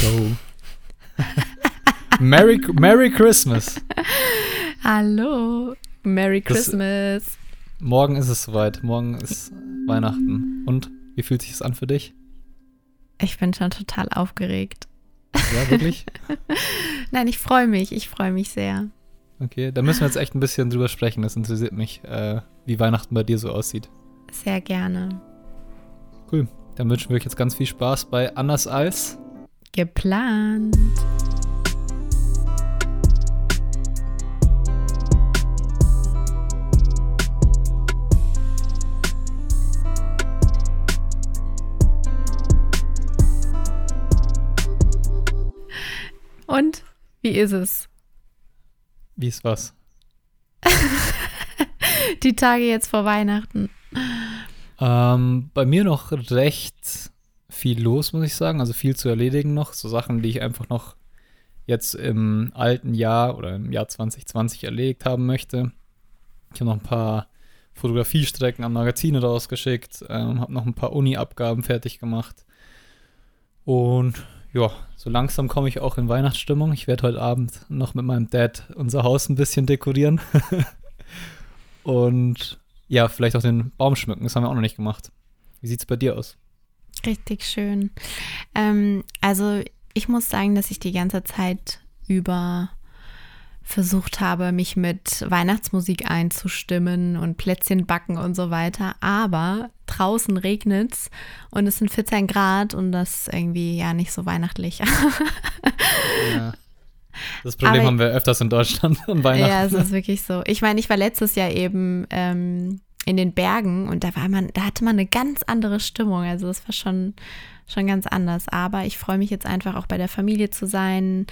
Go. Merry, Merry Christmas. Hallo. Merry Das- Christmas. Morgen ist es soweit. Morgen ist Weihnachten. Und wie fühlt sich das an für dich? Ich bin schon total aufgeregt. Ja, wirklich? Nein, ich freue mich. Ich freue mich sehr. Okay, da müssen wir jetzt echt ein bisschen drüber sprechen. Das interessiert mich, äh, wie Weihnachten bei dir so aussieht. Sehr gerne. Cool. Dann wünschen wir euch jetzt ganz viel Spaß bei Anders als. Geplant. Und wie ist es? Wie ist was? Die Tage jetzt vor Weihnachten. Ähm, bei mir noch recht viel los, muss ich sagen. Also viel zu erledigen noch. So Sachen, die ich einfach noch jetzt im alten Jahr oder im Jahr 2020 erledigt haben möchte. Ich habe noch ein paar Fotografiestrecken an Magazine rausgeschickt, ähm, habe noch ein paar Uni-Abgaben fertig gemacht. Und ja, so langsam komme ich auch in Weihnachtsstimmung. Ich werde heute Abend noch mit meinem Dad unser Haus ein bisschen dekorieren. Und ja, vielleicht auch den Baum schmücken. Das haben wir auch noch nicht gemacht. Wie sieht es bei dir aus? Richtig schön. Ähm, also ich muss sagen, dass ich die ganze Zeit über versucht habe, mich mit Weihnachtsmusik einzustimmen und Plätzchen backen und so weiter. Aber draußen regnet's und es sind 14 Grad und das ist irgendwie ja nicht so weihnachtlich. Ja. Das Problem Aber- haben wir öfters in Deutschland an Weihnachten. Ja, es ist wirklich so. Ich meine, ich war letztes Jahr eben ähm, in den Bergen und da war man, da hatte man eine ganz andere Stimmung. Also das war schon, schon ganz anders. Aber ich freue mich jetzt einfach auch bei der Familie zu sein.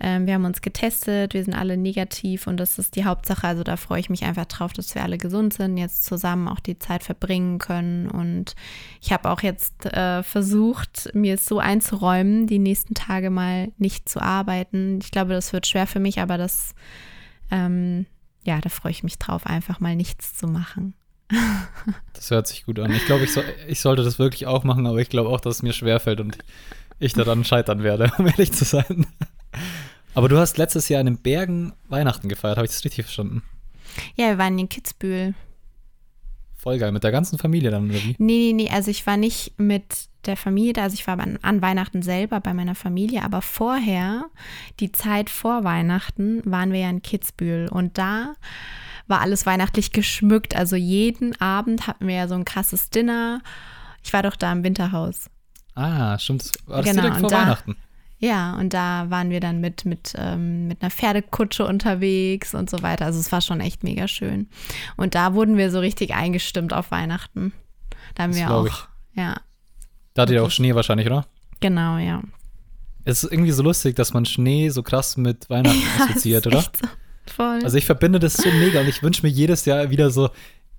Ähm, wir haben uns getestet, wir sind alle negativ und das ist die Hauptsache. Also da freue ich mich einfach drauf, dass wir alle gesund sind, jetzt zusammen auch die Zeit verbringen können. Und ich habe auch jetzt äh, versucht, mir es so einzuräumen, die nächsten Tage mal nicht zu arbeiten. Ich glaube, das wird schwer für mich, aber das ähm, ja, da freue ich mich drauf, einfach mal nichts zu machen. Das hört sich gut an. Ich glaube, ich, soll, ich sollte das wirklich auch machen, aber ich glaube auch, dass es mir schwerfällt und ich daran scheitern werde, um ehrlich zu sein. Aber du hast letztes Jahr in den Bergen Weihnachten gefeiert, habe ich das richtig verstanden? Ja, wir waren in Kitzbühel. Voll geil, mit der ganzen Familie dann, oder wie? Nee, nee, nee, also ich war nicht mit der Familie da, also ich war an, an Weihnachten selber bei meiner Familie, aber vorher, die Zeit vor Weihnachten, waren wir ja in Kitzbühel und da war alles weihnachtlich geschmückt. Also jeden Abend hatten wir ja so ein krasses Dinner. Ich war doch da im Winterhaus. Ah, stimmt. War das Genau, direkt und vor da- Weihnachten. Ja, und da waren wir dann mit, mit, ähm, mit einer Pferdekutsche unterwegs und so weiter. Also es war schon echt mega schön. Und da wurden wir so richtig eingestimmt auf Weihnachten. Da haben Das wir auch. ich. Ja, Da hattet ihr auch Schnee wahrscheinlich, oder? genau, ja. Es ist irgendwie so lustig, dass man Schnee so krass mit Weihnachten assoziiert, ist oder? echt so voll. Also ich verbinde das so mega und ich wünsche mir jedes Jahr wieder so,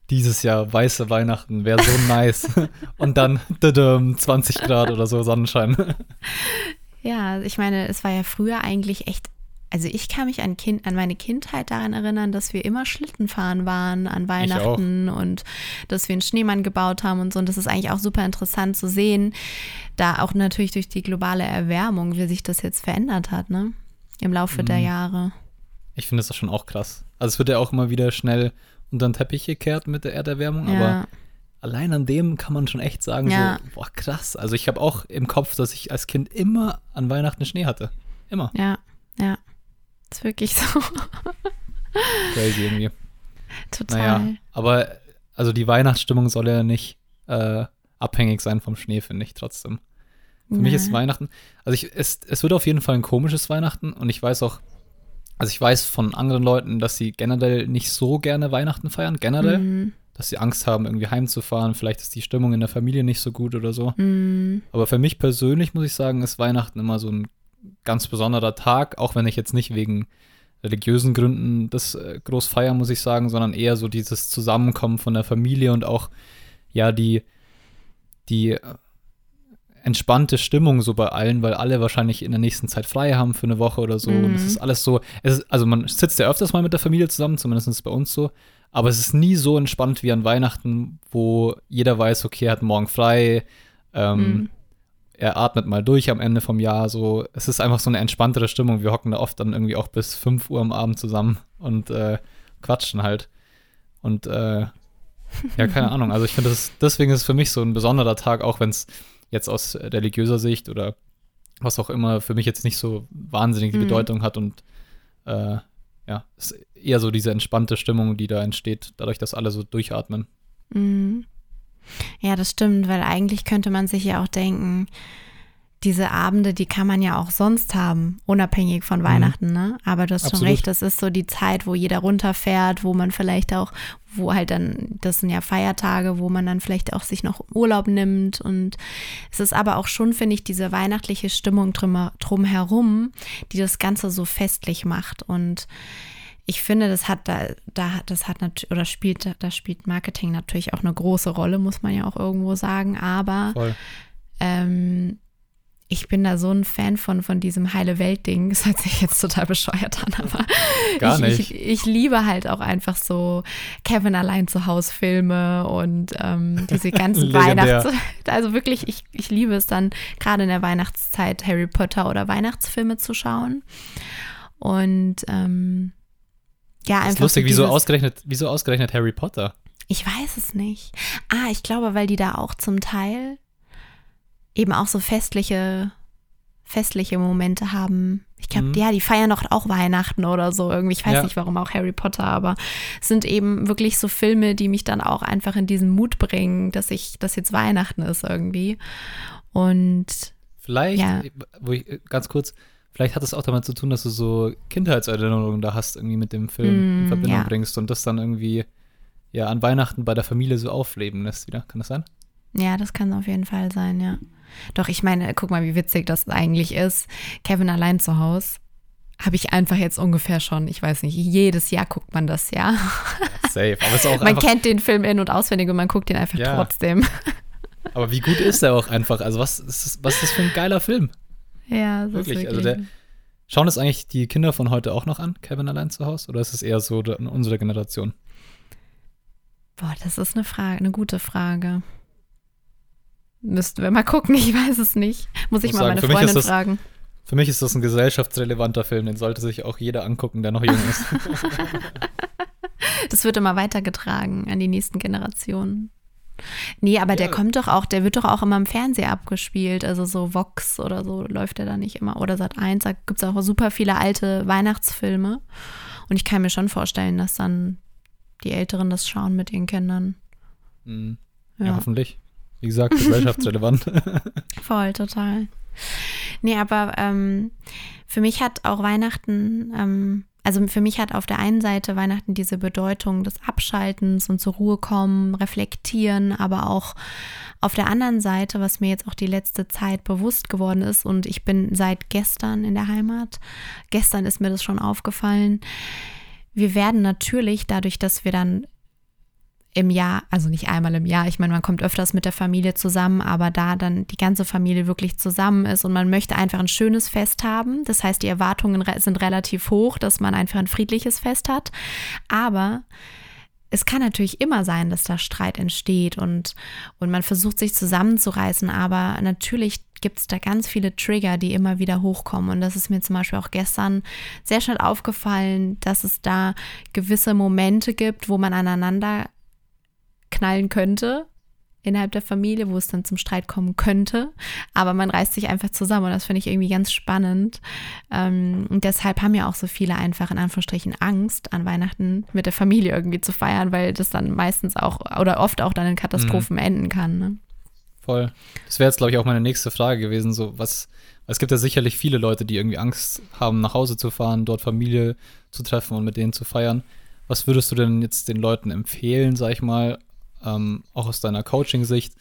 dieses Jahr weiße Weihnachten wäre so nice. und dann tadam, 20 Grad oder so Sonnenschein. ja, ich meine, es war ja früher eigentlich echt. Also ich kann mich an, kind, an meine Kindheit daran erinnern, dass wir immer Schlittenfahren waren an Weihnachten und dass wir einen Schneemann gebaut haben und so. Und das ist eigentlich auch super interessant zu sehen, da auch natürlich durch die globale Erwärmung, wie sich das jetzt verändert hat, ne? Im Laufe der Mhm. Jahre. Ich finde das doch schon auch krass. Also es wird ja auch immer wieder schnell unter den Teppich gekehrt mit der Erderwärmung, aber Ja, allein an dem kann man schon echt sagen, Ja. so, boah, krass. Also ich habe auch im Kopf, dass ich als Kind immer an Weihnachten Schnee hatte. Immer. ja, ja. Ist wirklich so. Crazy irgendwie. Total. Naja, aber also die Weihnachtsstimmung soll ja nicht äh, abhängig sein vom Schnee, finde ich trotzdem. Für mich ist Nee. Weihnachten, also ich, es, es wird auf jeden Fall ein komisches Weihnachten und ich weiß auch, also ich weiß von anderen Leuten, dass sie generell nicht so gerne Weihnachten feiern, generell, Mhm. dass sie Angst haben, irgendwie heimzufahren, vielleicht ist die Stimmung in der Familie nicht so gut oder so. Mhm. Aber für mich persönlich muss ich sagen, ist Weihnachten immer so ein ganz besonderer Tag, auch wenn ich jetzt nicht wegen religiösen Gründen das äh, groß feiern, muss ich sagen, sondern eher so dieses Zusammenkommen von der Familie und auch, ja, die, die äh, entspannte Stimmung so bei allen, weil alle wahrscheinlich in der nächsten Zeit frei haben für eine Woche oder so. Und es Mhm. ist alles so, ist, also man sitzt ja öfters mal mit der Familie zusammen, zumindest bei uns so, aber es ist nie so entspannt wie an Weihnachten, wo jeder weiß, okay, er hat morgen frei, ähm, Mhm. er atmet mal durch am Ende vom Jahr. So, es ist einfach so eine entspanntere Stimmung. Wir hocken da oft dann irgendwie auch bis 5 Uhr am Abend zusammen und äh, quatschen halt. Und äh, ja, keine Ahnung. Also ich finde, deswegen ist es für mich so ein besonderer Tag, auch wenn es jetzt aus religiöser Sicht oder was auch immer für mich jetzt nicht so wahnsinnig mhm. Bedeutung hat und äh, ja, ist eher so diese entspannte Stimmung, die da entsteht, dadurch, dass alle so durchatmen. Mhm. Ja, das stimmt, weil eigentlich könnte man sich ja auch denken, diese Abende, die kann man ja auch sonst haben, unabhängig von mhm. Weihnachten, ne? Aber du hast Absolut. schon recht, das ist so die Zeit, wo jeder runterfährt, wo man vielleicht auch, wo halt dann, das sind ja Feiertage, wo man dann vielleicht auch sich noch Urlaub nimmt. Und es ist aber auch schon, finde ich, diese weihnachtliche Stimmung drum, drumherum, die das Ganze so festlich macht. Und ich finde, das hat da, da das hat natürlich, oder spielt, da spielt Marketing natürlich auch eine große Rolle, muss man ja auch irgendwo sagen. Aber ähm, ich bin da so ein Fan von, von diesem heile Welt-Ding. Das hört sich jetzt total bescheuert an, aber Gar nicht. Ich, ich, ich liebe halt auch einfach so Kevin allein zu Hause Filme und ähm, diese ganzen Weihnachts... Also wirklich, ich, ich liebe es dann gerade in der Weihnachtszeit Harry Potter oder Weihnachtsfilme zu schauen. Und ähm, ja, einfach. Das ist lustig, so wieso, ausgerechnet, wieso ausgerechnet Harry Potter? Ich weiß es nicht. Ah, ich glaube, weil die da auch zum Teil eben auch so festliche, festliche Momente haben. Ich glaube, mhm. ja, die feiern doch auch Weihnachten oder so irgendwie. Ich weiß ja. nicht, warum auch Harry Potter, aber es sind eben wirklich so Filme, die mich dann auch einfach in diesen Mut bringen, dass ich, dass jetzt Weihnachten ist irgendwie. Und vielleicht, ja. wo ich ganz kurz, Vielleicht hat es auch damit zu tun, dass du so Kindheitserinnerungen da hast, irgendwie mit dem Film mm, in Verbindung ja. bringst und das dann irgendwie ja an Weihnachten bei der Familie so aufleben lässt wieder. Kann das sein? Ja, das kann auf jeden Fall sein, ja. Doch, ich meine, guck mal, wie witzig das eigentlich ist. Kevin allein zu Hause habe ich einfach jetzt ungefähr schon, ich weiß nicht, jedes Jahr guckt man das, ja. Safe. Aber es ist auch man kennt den Film in- und auswendig und man guckt ihn einfach ja. trotzdem. Aber wie gut ist der auch einfach? Also, was ist, das, was ist das für ein geiler Film? Ja, das wirklich. Ist wirklich. Also der, schauen das eigentlich die Kinder von heute auch noch an, Kevin allein zu Hause? Oder ist es eher so in unserer Generation? Boah, das ist eine Frage, eine gute Frage. Müssten wir mal gucken, ich weiß es nicht. Muss ich, ich mal sagen, meine Freundin das, fragen. Für mich ist das ein gesellschaftsrelevanter Film, den sollte sich auch jeder angucken, der noch jung ist. das wird immer weitergetragen an die nächsten Generationen. Nee, aber ja. der kommt doch auch, der wird doch auch immer im Fernsehen abgespielt. Also so Vox oder so läuft der da nicht immer. Oder Sat 1, da gibt es auch super viele alte Weihnachtsfilme. Und ich kann mir schon vorstellen, dass dann die Älteren das schauen mit ihren Kindern. Mhm. Ja. ja, hoffentlich. Wie gesagt, gesellschaftsrelevant. Voll, total. Nee, aber ähm, für mich hat auch Weihnachten ähm, also für mich hat auf der einen Seite Weihnachten diese Bedeutung des Abschaltens und zur Ruhe kommen, reflektieren, aber auch auf der anderen Seite, was mir jetzt auch die letzte Zeit bewusst geworden ist und ich bin seit gestern in der Heimat, gestern ist mir das schon aufgefallen, wir werden natürlich dadurch, dass wir dann im Jahr, also nicht einmal im Jahr, ich meine, man kommt öfters mit der Familie zusammen, aber da dann die ganze Familie wirklich zusammen ist und man möchte einfach ein schönes Fest haben. Das heißt, die Erwartungen sind relativ hoch, dass man einfach ein friedliches Fest hat. Aber es kann natürlich immer sein, dass da Streit entsteht und, und man versucht sich zusammenzureißen, aber natürlich gibt es da ganz viele Trigger, die immer wieder hochkommen. Und das ist mir zum Beispiel auch gestern sehr schnell aufgefallen, dass es da gewisse Momente gibt, wo man aneinander knallen könnte innerhalb der Familie, wo es dann zum Streit kommen könnte. Aber man reißt sich einfach zusammen und das finde ich irgendwie ganz spannend. Ähm, und deshalb haben ja auch so viele einfach in Anführungsstrichen Angst, an Weihnachten mit der Familie irgendwie zu feiern, weil das dann meistens auch oder oft auch dann in Katastrophen mhm. enden kann. Ne? Voll. Das wäre jetzt, glaube ich, auch meine nächste Frage gewesen. So, was, es gibt ja sicherlich viele Leute, die irgendwie Angst haben, nach Hause zu fahren, dort Familie zu treffen und mit denen zu feiern. Was würdest du denn jetzt den Leuten empfehlen, sag ich mal, ähm, auch aus deiner Coaching-Sicht,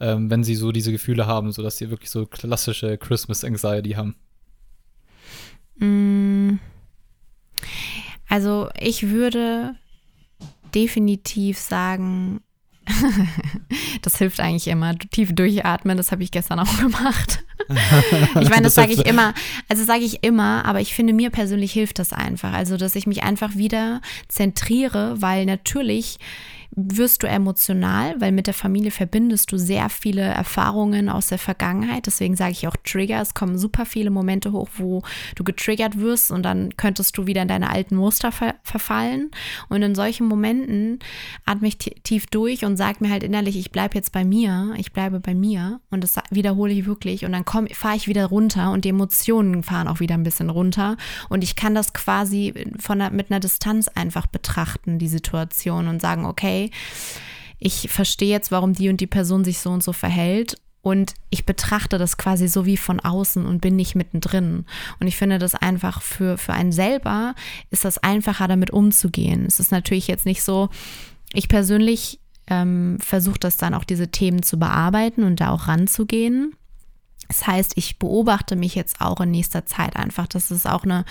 ähm, wenn sie so diese Gefühle haben, so dass sie wirklich so klassische Christmas Anxiety haben? Mm. Also ich würde definitiv sagen, das hilft eigentlich immer. Tief durchatmen, das habe ich gestern auch gemacht. ich meine, das sage ich immer, also sage ich immer, aber ich finde, mir persönlich hilft das einfach. Also, dass ich mich einfach wieder zentriere, weil natürlich wirst du emotional, weil mit der Familie verbindest du sehr viele Erfahrungen aus der Vergangenheit. Deswegen sage ich auch Trigger. Es kommen super viele Momente hoch, wo du getriggert wirst und dann könntest du wieder in deine alten Muster ver verfallen. Und in solchen Momenten atme ich tief durch und sage mir halt innerlich, ich bleibe jetzt bei mir, ich bleibe bei mir und das wiederhole ich wirklich und dann fahre ich wieder runter und die Emotionen fahren auch wieder ein bisschen runter und ich kann das quasi von mit einer Distanz einfach betrachten, die Situation und sagen, ich verstehe jetzt, warum die und die Person sich so und so verhält und ich betrachte das quasi so wie von außen und bin nicht mittendrin. Und ich finde das einfach für, für einen selber ist das einfacher, damit umzugehen. Es ist natürlich jetzt nicht so, ich persönlich ähm, versuche das dann auch diese Themen zu bearbeiten und da auch ranzugehen. Das heißt, ich beobachte mich jetzt auch in nächster Zeit einfach. Das ist auch eine,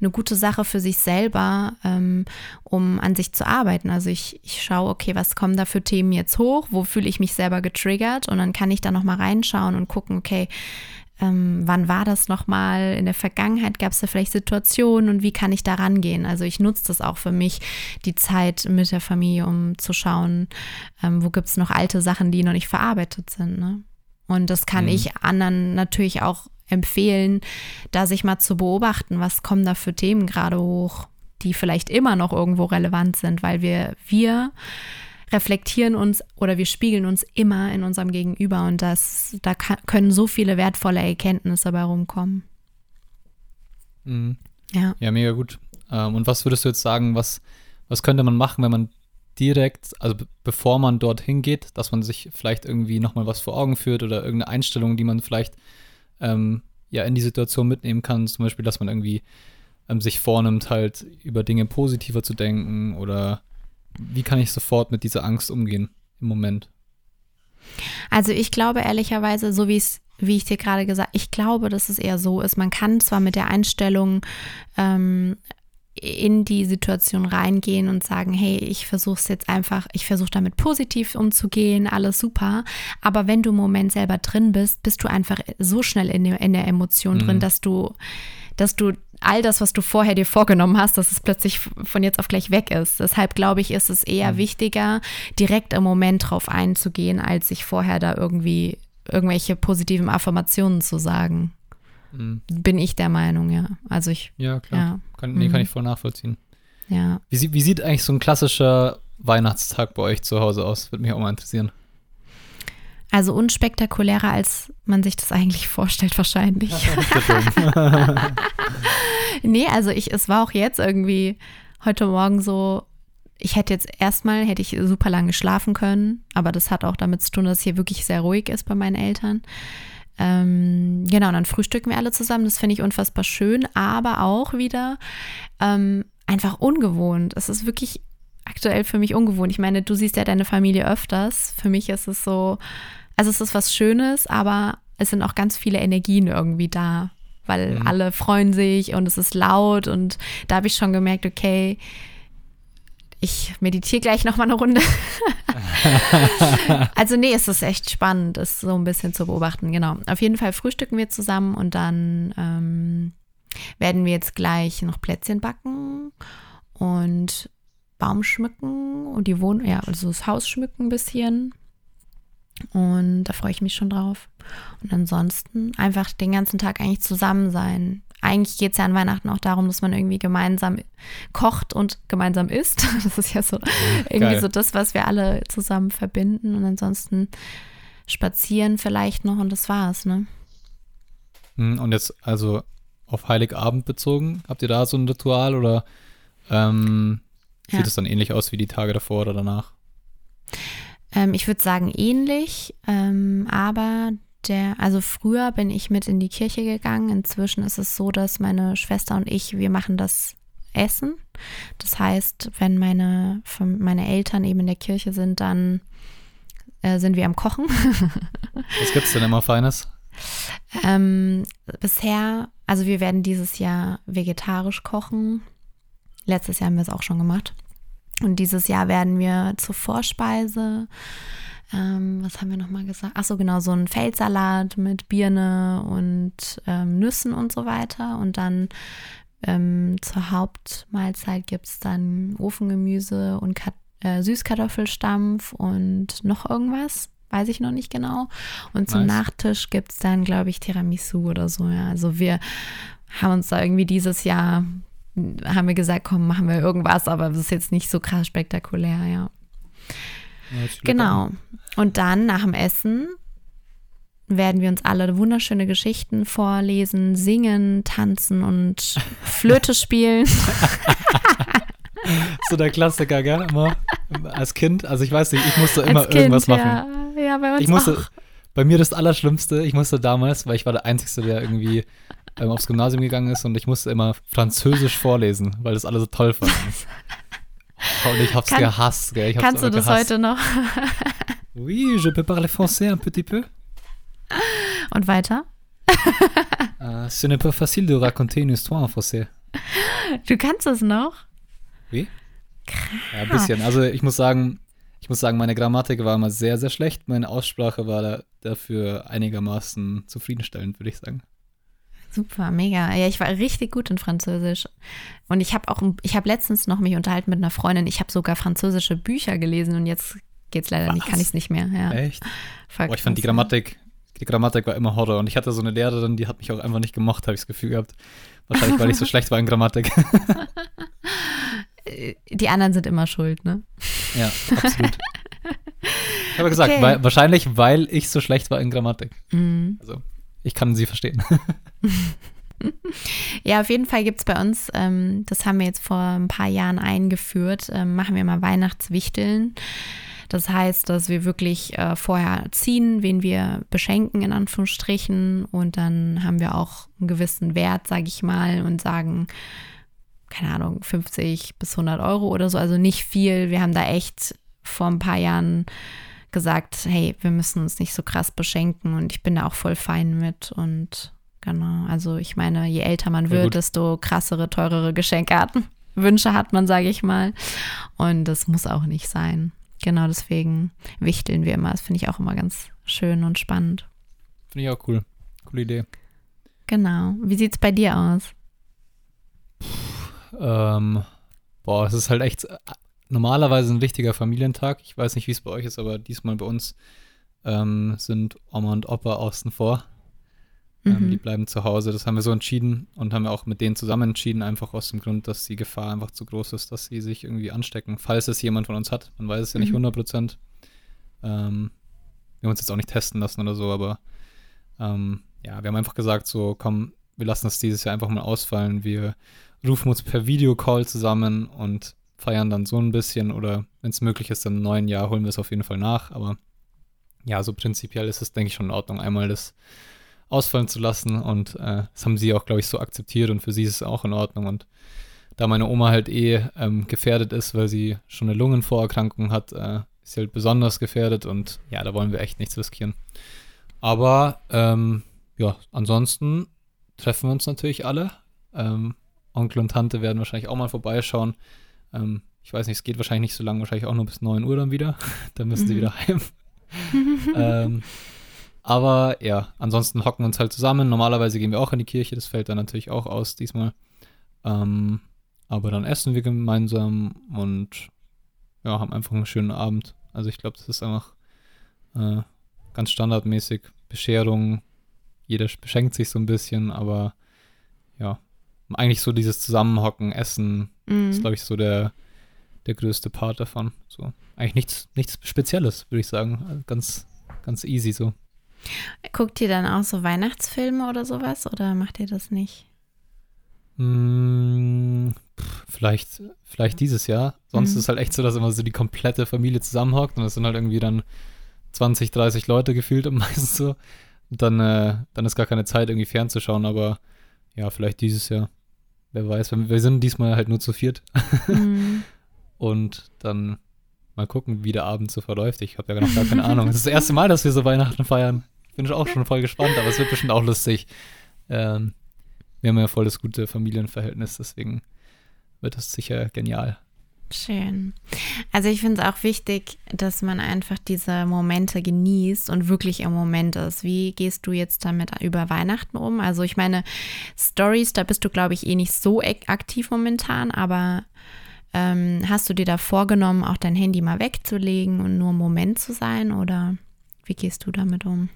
eine gute Sache für sich selber, ähm, um an sich zu arbeiten. Also ich, ich schaue, okay, was kommen da für Themen jetzt hoch? Wo fühle ich mich selber getriggert? Und dann kann ich da nochmal reinschauen und gucken, okay, ähm, wann war das nochmal? In der Vergangenheit gab es da vielleicht Situationen und wie kann ich da rangehen? Also ich nutze das auch für mich, die Zeit mit der Familie, um zu schauen, ähm, wo gibt es noch alte Sachen, die noch nicht verarbeitet sind. Ne? Und das kann mhm. ich anderen natürlich auch empfehlen, da sich mal zu beobachten, was kommen da für Themen gerade hoch, die vielleicht immer noch irgendwo relevant sind, weil wir, wir reflektieren uns oder wir spiegeln uns immer in unserem Gegenüber und das, da kann, können so viele wertvolle Erkenntnisse bei rumkommen. Mhm. Ja. Ja, mega gut. Ähm, und was würdest du jetzt sagen, was, was könnte man machen, wenn man direkt, also bevor man dorthin geht, dass man sich vielleicht irgendwie nochmal was vor Augen führt oder irgendeine Einstellung, die man vielleicht ähm, ja in die Situation mitnehmen kann. Zum Beispiel, dass man irgendwie ähm, sich vornimmt, halt über Dinge positiver zu denken oder wie kann ich sofort mit dieser Angst umgehen im Moment? Also ich glaube ehrlicherweise, so wie es wie ich dir gerade gesagt, ich glaube, dass es eher so ist. Man kann zwar mit der Einstellung ähm, in die Situation reingehen und sagen, hey, ich versuche es jetzt einfach, ich versuche damit positiv umzugehen, alles super. Aber wenn du im Moment selber drin bist, bist du einfach so schnell in, der, in der Emotion mhm. drin, dass du, dass du all das, was du vorher dir vorgenommen hast, dass es plötzlich von jetzt auf gleich weg ist. Deshalb glaube ich, ist es eher mhm. wichtiger, direkt im Moment drauf einzugehen, als sich vorher da irgendwie irgendwelche positiven Affirmationen zu sagen. Mhm. Bin ich der Meinung, ja. Also ich. Ja, klar. Ja. Kann, nee, kann mhm. ich voll nachvollziehen. Ja. Wie, wie sieht eigentlich so ein klassischer Weihnachtstag bei euch zu Hause aus? Würde mich auch mal interessieren. Also unspektakulärer, als man sich das eigentlich vorstellt, wahrscheinlich. nee, also ich, es war auch jetzt irgendwie heute Morgen so, ich hätte jetzt erstmal, hätte ich super lange schlafen können, aber das hat auch damit zu tun, dass es hier wirklich sehr ruhig ist bei meinen Eltern. Ähm, genau, und dann frühstücken wir alle zusammen. Das finde ich unfassbar schön, aber auch wieder ähm, einfach ungewohnt. Es ist wirklich aktuell für mich ungewohnt. Ich meine, du siehst ja deine Familie öfters. Für mich ist es so, also es ist was Schönes, aber es sind auch ganz viele Energien irgendwie da, weil mhm. alle freuen sich und es ist laut und da habe ich schon gemerkt, okay, ich meditiere gleich noch mal eine Runde. also nee, es ist echt spannend, es so ein bisschen zu beobachten. Genau. Auf jeden Fall frühstücken wir zusammen und dann ähm, werden wir jetzt gleich noch Plätzchen backen und Baum schmücken und die Wohnung, ja, also das Haus schmücken ein bisschen. Und da freue ich mich schon drauf. Und ansonsten einfach den ganzen Tag eigentlich zusammen sein eigentlich geht es ja an Weihnachten auch darum, dass man irgendwie gemeinsam kocht und gemeinsam isst. Das ist ja so irgendwie Geil. so das, was wir alle zusammen verbinden. Und ansonsten spazieren vielleicht noch und das war's, ne? Hm, und jetzt also auf Heiligabend bezogen, habt ihr da so ein Ritual oder ähm, sieht ja. es dann ähnlich aus wie die Tage davor oder danach? Ähm, ich würde sagen ähnlich, ähm, aber der, also früher bin ich mit in die Kirche gegangen. Inzwischen ist es so, dass meine Schwester und ich, wir machen das Essen. Das heißt, wenn meine, meine Eltern eben in der Kirche sind, dann äh, sind wir am Kochen. Was gibt es denn immer Feines? Ähm, bisher, also wir werden dieses Jahr vegetarisch kochen. Letztes Jahr haben wir es auch schon gemacht. Und dieses Jahr werden wir zur Vorspeise ähm, was haben wir nochmal gesagt? Achso, genau, so ein Feldsalat mit Birne und ähm, Nüssen und so weiter. Und dann ähm, zur Hauptmahlzeit gibt es dann Ofengemüse und äh, Süßkartoffelstampf und noch irgendwas. Weiß ich noch nicht genau. Und zum Nice. Nachtisch gibt es dann, glaube ich, Tiramisu oder so. Ja. Also wir haben uns da irgendwie dieses Jahr, haben wir gesagt, komm, machen wir irgendwas, aber das ist jetzt nicht so krass spektakulär, ja. Ja, Genau. Und dann nach dem Essen werden wir uns alle wunderschöne Geschichten vorlesen, singen, tanzen und Flöte spielen. So der Klassiker, gell? Immer als Kind. Also ich weiß nicht, ich musste immer Kind, irgendwas machen. Ja, ja bei uns Ich musste, auch. Bei mir das Allerschlimmste, ich musste damals, weil ich war der Einzige, der irgendwie ähm, aufs Gymnasium gegangen ist und ich musste immer Französisch vorlesen, weil das alle so toll fanden. Und ich hab's Kann- gehasst, gell? Ich hab's Kannst du das gehasst. heute noch? Oui, je peux parler français un petit peu. Und weiter? Euh, ce n'est pas facile de raconter une histoire en français. Du kannst es noch? Oui? Ja, ein bisschen. Also ich muss sagen, ich muss sagen, meine Grammatik war immer sehr, sehr schlecht. Meine Aussprache war da, dafür einigermaßen zufriedenstellend, würde ich sagen. Super, mega. Ja, ich war richtig gut in Französisch. Und ich habe auch, ich habe letztens noch mich unterhalten mit einer Freundin. Ich habe sogar französische Bücher gelesen und jetzt geht's leider nicht, Was? kann ich es nicht mehr. Ja, Echt? Boah, ich fand die. Grammatik, die Grammatik war immer Horror. Und ich hatte so eine Lehrerin, die hat mich auch einfach nicht gemocht, habe ich das Gefühl gehabt. Wahrscheinlich, weil ich so schlecht war in Grammatik. Die anderen sind immer schuld, ne? ja, absolut. Ich habe gesagt, Okay. weil, wahrscheinlich, weil ich so schlecht war in Grammatik. Mhm. Also, ich kann sie verstehen. Ja, auf jeden Fall gibt es bei uns, ähm, das haben wir jetzt vor ein paar Jahren eingeführt, ähm, machen wir mal Weihnachtswichteln. Das heißt, dass wir wirklich äh, vorher ziehen, wen wir beschenken, in Anführungsstrichen. Und dann haben wir auch einen gewissen Wert, sage ich mal, und sagen, keine Ahnung, 50 bis 100 Euro oder so. Also nicht viel. Wir haben da echt vor ein paar Jahren gesagt, hey, wir müssen uns nicht so krass beschenken. Und ich bin da auch voll fein mit. Und genau, also ich meine, je älter man wird, gut. desto krassere, teurere Geschenke hat, Wünsche hat man, sage ich mal. Und das muss auch nicht sein. Genau deswegen wichteln wir immer. Das finde ich auch immer ganz schön und spannend. Finde ich auch cool. Coole Idee. Genau. Wie sieht es bei dir aus? Ähm, boah, es ist halt echt normalerweise ein wichtiger Familientag. Ich weiß nicht, wie es bei euch ist, aber diesmal bei uns ähm, sind Oma und Opa außen vor. Ähm, Mhm. die bleiben zu Hause. Das haben wir so entschieden und haben wir auch mit denen zusammen entschieden, einfach aus dem Grund, dass die Gefahr einfach zu groß ist, dass sie sich irgendwie anstecken, falls es jemand von uns hat. Man weiß es ja nicht Mhm. 100 Prozent. Ähm, wir haben uns jetzt auch nicht testen lassen oder so, aber ähm, ja, wir haben einfach gesagt, so komm, wir lassen das dieses Jahr einfach mal ausfallen. Wir rufen uns per Videocall zusammen und feiern dann so ein bisschen oder wenn es möglich ist, dann im neuen Jahr holen wir es auf jeden Fall nach. Aber ja, so prinzipiell ist es, denke ich, schon in Ordnung, einmal das ausfallen zu lassen und äh, das haben sie auch, glaube ich, so akzeptiert und für sie ist es auch in Ordnung und da meine Oma halt eh ähm, gefährdet ist, weil sie schon eine Lungenvorerkrankung hat, äh, ist sie halt besonders gefährdet und ja, da wollen wir echt nichts riskieren. Aber ähm, ja, ansonsten treffen wir uns natürlich alle. Ähm, Onkel und Tante werden wahrscheinlich auch mal vorbeischauen. Ähm, ich weiß nicht, es geht wahrscheinlich nicht so lange, wahrscheinlich auch nur bis 9 Uhr dann wieder. dann müssen sie Mhm. wieder heim. ähm, aber ja, ansonsten hocken wir uns halt zusammen. Normalerweise gehen wir auch in die Kirche, das fällt dann natürlich auch aus diesmal. Ähm, aber dann essen wir gemeinsam und ja, haben einfach einen schönen Abend. Also ich glaube, das ist einfach äh, ganz standardmäßig. Bescherung, jeder beschenkt sich so ein bisschen, aber ja, eigentlich so dieses Zusammenhocken, Essen, ist, Mhm. glaube ich, so der, der größte Part davon. So. Eigentlich nichts, nichts Spezielles, würde ich sagen. Also Ganz, ganz easy so. Guckt ihr dann auch so Weihnachtsfilme oder sowas oder macht ihr das nicht? Mm, vielleicht, vielleicht dieses Jahr. Sonst Mhm. ist halt echt so, dass immer so die komplette Familie zusammenhockt und es sind halt irgendwie dann 20, 30 Leute gefühlt am meisten so. Und dann, äh, dann ist gar keine Zeit, irgendwie fernzuschauen, aber ja, vielleicht dieses Jahr. Wer weiß. Wir sind diesmal halt nur zu viert Mhm. und dann mal gucken, wie der Abend so verläuft. Ich habe ja noch gar keine Ahnung. Es ist das erste Mal, dass wir so Weihnachten feiern. Bin ich auch schon voll gespannt, aber es wird bestimmt auch lustig. Ähm, wir haben ja voll das gute Familienverhältnis, deswegen wird das sicher genial. Schön. Also ich finde es auch wichtig, dass man einfach diese Momente genießt und wirklich im Moment ist. Wie gehst du jetzt damit über Weihnachten um? Also ich meine, Stories, da bist du, glaube ich, eh nicht so ak- aktiv momentan, aber Ähm, hast du dir da vorgenommen, auch dein Handy mal wegzulegen und nur im Moment zu sein oder wie gehst du damit um?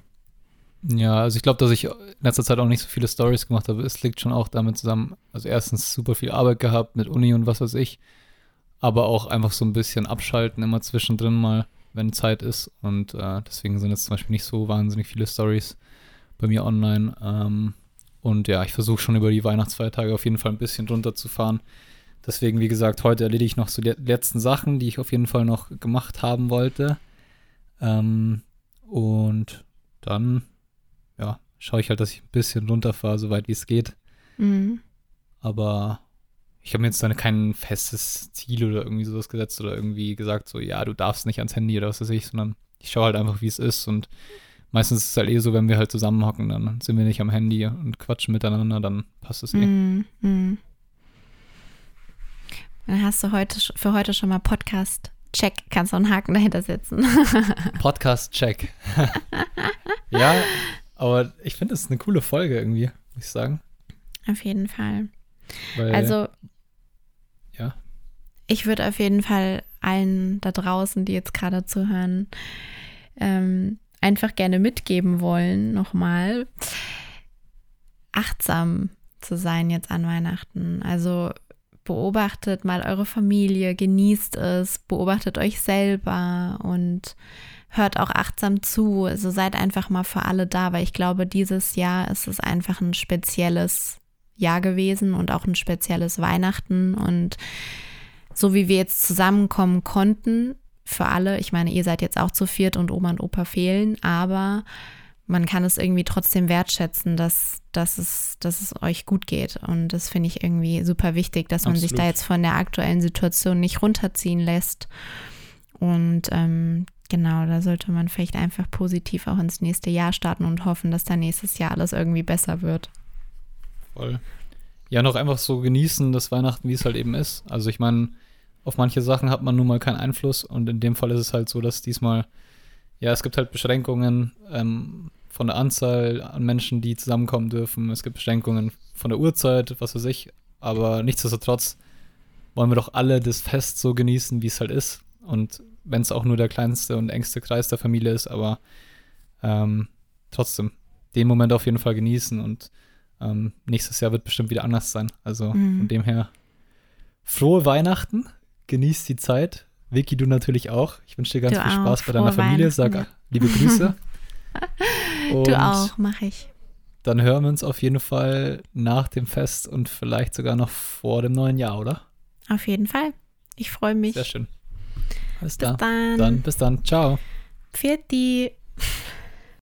Ja, also ich glaube, dass ich in letzter Zeit auch nicht so viele Stories gemacht habe. Es liegt schon auch damit zusammen, also erstens super viel Arbeit gehabt mit Uni und was weiß ich, aber auch einfach so ein bisschen abschalten immer zwischendrin mal, wenn Zeit ist. Und äh, deswegen sind jetzt zum Beispiel nicht so wahnsinnig viele Stories bei mir online. Ähm, und ja, ich versuche schon über die Weihnachtsfeiertage auf jeden Fall ein bisschen runterzufahren. Deswegen, wie gesagt, heute erledige ich noch so die letzten Sachen, die ich auf jeden Fall noch gemacht haben wollte. Ähm, und dann ja, schaue ich halt, dass ich ein bisschen runterfahre, soweit wie es geht. Mhm. Aber ich habe mir jetzt dann kein festes Ziel oder irgendwie sowas gesetzt oder irgendwie gesagt, so, ja, du darfst nicht ans Handy oder was weiß ich, sondern ich schaue halt einfach, wie es ist. Und meistens ist es halt eh so, wenn wir halt zusammenhocken, dann sind wir nicht am Handy und quatschen miteinander, dann passt es eh. Mm, mm. Dann hast du heute für heute schon mal Podcast Check, kannst du einen Haken dahinter setzen. Podcast Check. ja, aber ich finde, es ist eine coole Folge irgendwie, muss ich sagen. Auf jeden Fall. Weil, also. Ich würde auf jeden Fall allen da draußen, die jetzt gerade zuhören, ähm, einfach gerne mitgeben wollen, nochmal, achtsam zu sein jetzt an Weihnachten. Also beobachtet mal eure Familie, genießt es, beobachtet euch selber und hört auch achtsam zu. Also seid einfach mal für alle da, weil ich glaube, dieses Jahr ist es einfach ein spezielles Jahr gewesen und auch ein spezielles Weihnachten. Und so wie wir jetzt zusammenkommen konnten, für alle, ich meine, ihr seid jetzt auch zu viert und Oma und Opa fehlen, aber man kann es irgendwie trotzdem wertschätzen, dass, dass, es, dass es euch gut geht. Und das finde ich irgendwie super wichtig, dass man Absolut. sich da jetzt von der aktuellen Situation nicht runterziehen lässt. Und ähm, Genau, da sollte man vielleicht einfach positiv auch ins nächste Jahr starten und hoffen, dass da nächstes Jahr alles irgendwie besser wird. Voll. Ja, noch einfach so genießen, das Weihnachten, wie es halt eben ist. Also ich meine, auf manche Sachen hat man nun mal keinen Einfluss und in dem Fall ist es halt so, dass diesmal, ja, es gibt halt Beschränkungen ähm, von der Anzahl an Menschen, die zusammenkommen dürfen. Es gibt Beschränkungen von der Uhrzeit, was weiß ich. Aber nichtsdestotrotz wollen wir doch alle das Fest so genießen, wie es halt ist. Und wenn es auch nur der kleinste und engste Kreis der Familie ist, aber ähm, trotzdem den Moment auf jeden Fall genießen und ähm, nächstes Jahr wird bestimmt wieder anders sein. Also mhm. von dem her frohe Weihnachten, genießt die Zeit. Vicky, du natürlich auch. Ich wünsche dir ganz du viel Spaß bei deiner Familie. Sag liebe Grüße. du auch, mache ich. Dann hören wir uns auf jeden Fall nach dem Fest und vielleicht sogar noch vor dem neuen Jahr, oder? Auf jeden Fall. Ich freue mich. Sehr schön. Alles bis klar. Dann. dann bis dann. Ciao. Pfiat die.